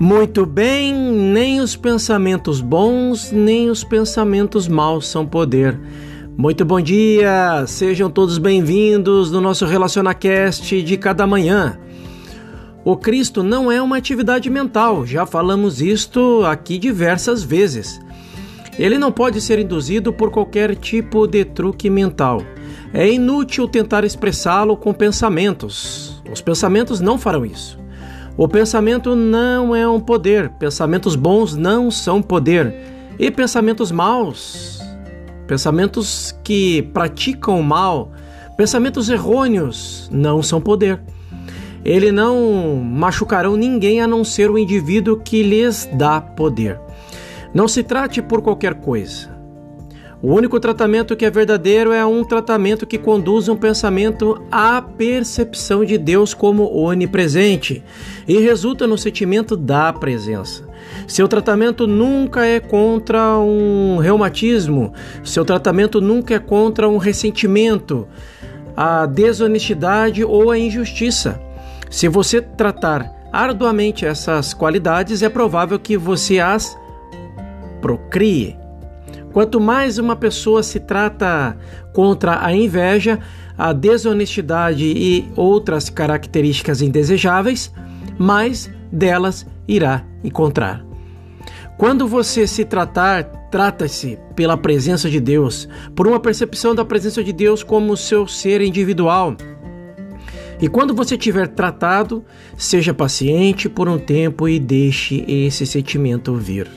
Muito bem, nem os pensamentos bons, nem os pensamentos maus são poder. Muito bom dia, sejam todos bem-vindos no nosso RelacionaCast de cada manhã. O Cristo não é uma atividade mental, já falamos isto aqui diversas vezes. Ele não pode ser induzido por qualquer tipo de truque mental. É inútil tentar expressá-lo com pensamentos. Os pensamentos não farão isso. O pensamento não é um poder, pensamentos bons não são poder, e pensamentos maus, pensamentos que praticam mal, pensamentos errôneos não são poder. Ele não machucarão ninguém a não ser o indivíduo que lhes dá poder. Não se trate por qualquer coisa. O único tratamento que é verdadeiro é um tratamento que conduz um pensamento à percepção de Deus como onipresente e resulta no sentimento da presença. Seu tratamento nunca é contra um reumatismo, seu tratamento nunca é contra um ressentimento, a desonestidade ou a injustiça. Se você tratar arduamente essas qualidades, é provável que você as procrie. Quanto mais uma pessoa se trata contra a inveja, a desonestidade e outras características indesejáveis, mais delas irá encontrar. Quando você se tratar, trata-se pela presença de Deus, por uma percepção da presença de Deus como seu ser individual. E quando você tiver tratado, seja paciente por um tempo e deixe esse sentimento vir.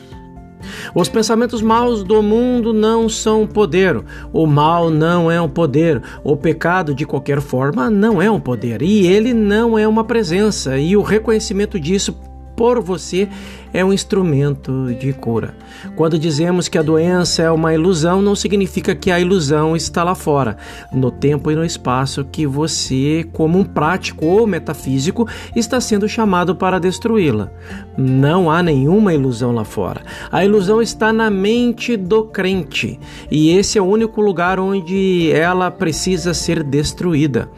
Os pensamentos maus do mundo não são poder. O mal não é um poder. O pecado, de qualquer forma, não é um poder. E ele não é uma presença. E o reconhecimento disso por você é um instrumento de cura. Quando dizemos que a doença é uma ilusão, não significa que a ilusão está lá fora, no tempo e no espaço que você, como um prático ou metafísico, está sendo chamado para destruí-la. Não há nenhuma ilusão lá fora. A ilusão está na mente do crente, e esse é o único lugar onde ela precisa ser destruída.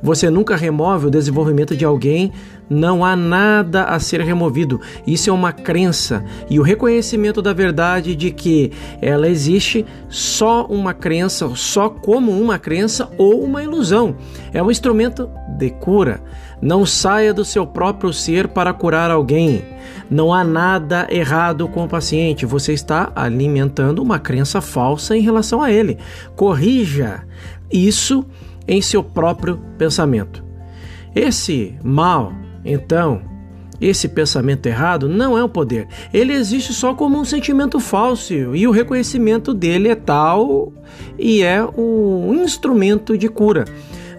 Você nunca remove o desenvolvimento de alguém não há nada a ser removido. Isso é uma crença e o reconhecimento da verdade de que ela existe só uma crença, só como uma crença ou uma ilusão. É um instrumento de cura. Não saia do seu próprio ser para curar alguém. Não há nada errado com o paciente. Você está alimentando uma crença falsa em relação a ele. Corrija isso em seu próprio pensamento. Esse mal então, esse pensamento errado não é um poder. Ele existe só como um sentimento falso e o reconhecimento dele é tal e é um instrumento de cura.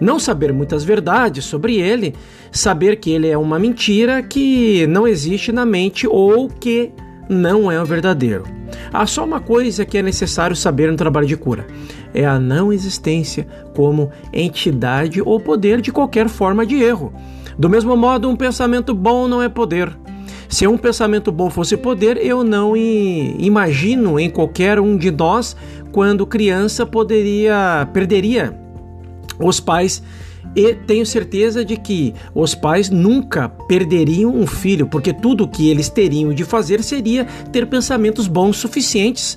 Não saber muitas verdades sobre ele, saber que ele é uma mentira que não existe na mente ou que não é o verdadeiro. Há só uma coisa que é necessário saber no trabalho de cura: é a não existência como entidade ou poder de qualquer forma de erro. Do mesmo modo, um pensamento bom não é poder. Se um pensamento bom fosse poder, eu não imagino em qualquer um de nós quando criança poderia perderia os pais e tenho certeza de que os pais nunca perderiam um filho, porque tudo o que eles teriam de fazer seria ter pensamentos bons suficientes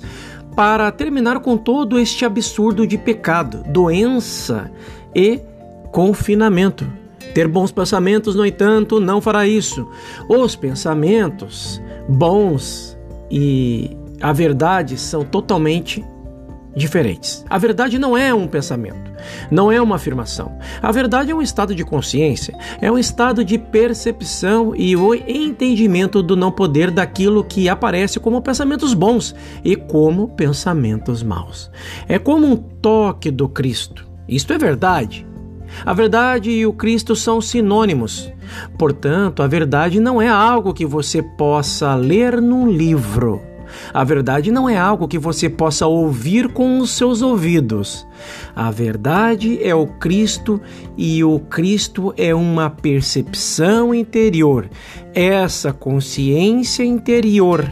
para terminar com todo este absurdo de pecado, doença e confinamento. Ter bons pensamentos, no entanto, não fará isso. Os pensamentos bons e a verdade são totalmente diferentes. A verdade não é um pensamento, não é uma afirmação. A verdade é um estado de consciência, é um estado de percepção e o entendimento do não poder daquilo que aparece como pensamentos bons e como pensamentos maus. É como um toque do Cristo. Isto é verdade. A verdade e o Cristo são sinônimos. Portanto, a verdade não é algo que você possa ler num livro. A verdade não é algo que você possa ouvir com os seus ouvidos. A verdade é o Cristo e o Cristo é uma percepção interior. Essa consciência interior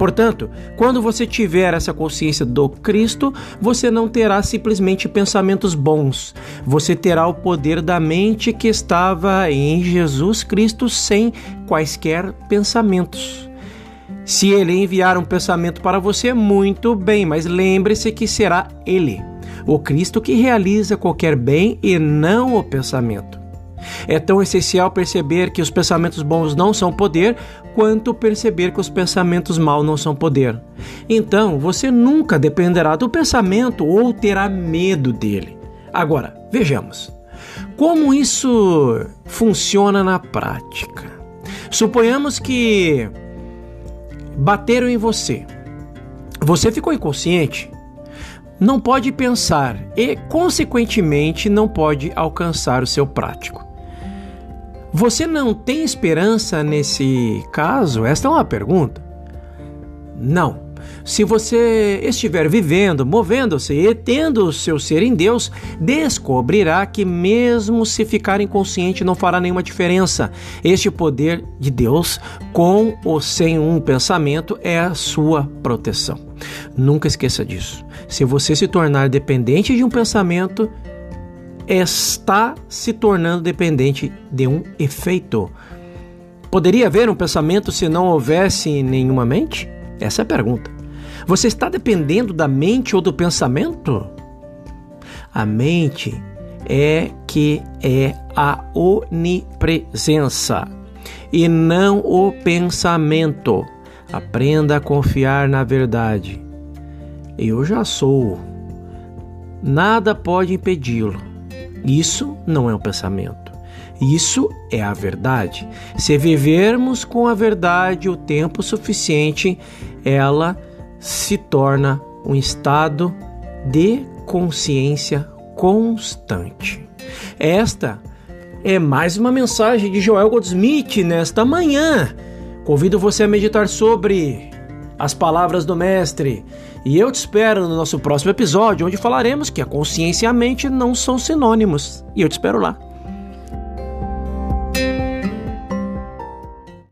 Portanto, quando você tiver essa consciência do Cristo, você não terá simplesmente pensamentos bons, você terá o poder da mente que estava em Jesus Cristo sem quaisquer pensamentos. Se ele enviar um pensamento para você, muito bem, mas lembre-se que será ele, o Cristo, que realiza qualquer bem e não o pensamento. É tão essencial perceber que os pensamentos bons não são poder, quanto perceber que os pensamentos maus não são poder. Então, você nunca dependerá do pensamento ou terá medo dele. Agora, vejamos. Como isso funciona na prática? Suponhamos que bateram em você. Você ficou inconsciente, não pode pensar e, consequentemente, não pode alcançar o seu prático. Você não tem esperança nesse caso? Esta é uma pergunta. Não. Se você estiver vivendo, movendo-se e tendo o seu ser em Deus, descobrirá que, mesmo se ficar inconsciente, não fará nenhuma diferença. Este poder de Deus, com ou sem um pensamento, é a sua proteção. Nunca esqueça disso. Se você se tornar dependente de um pensamento, está se tornando dependente de um efeito. Poderia haver um pensamento se não houvesse nenhuma mente? Essa é a pergunta. Você está dependendo da mente ou do pensamento? A mente é que é a onipresença e não o pensamento. Aprenda a confiar na verdade. Eu já sou. Nada pode impedi-lo. Isso não é um pensamento. Isso é a verdade. Se vivermos com a verdade o tempo suficiente, ela se torna um estado de consciência constante. Esta é mais uma mensagem de Joel Goldsmith nesta manhã. Convido você a meditar sobre as palavras do Mestre e eu te espero no nosso próximo episódio, onde falaremos que a consciência e a mente não são sinônimos. E eu te espero lá.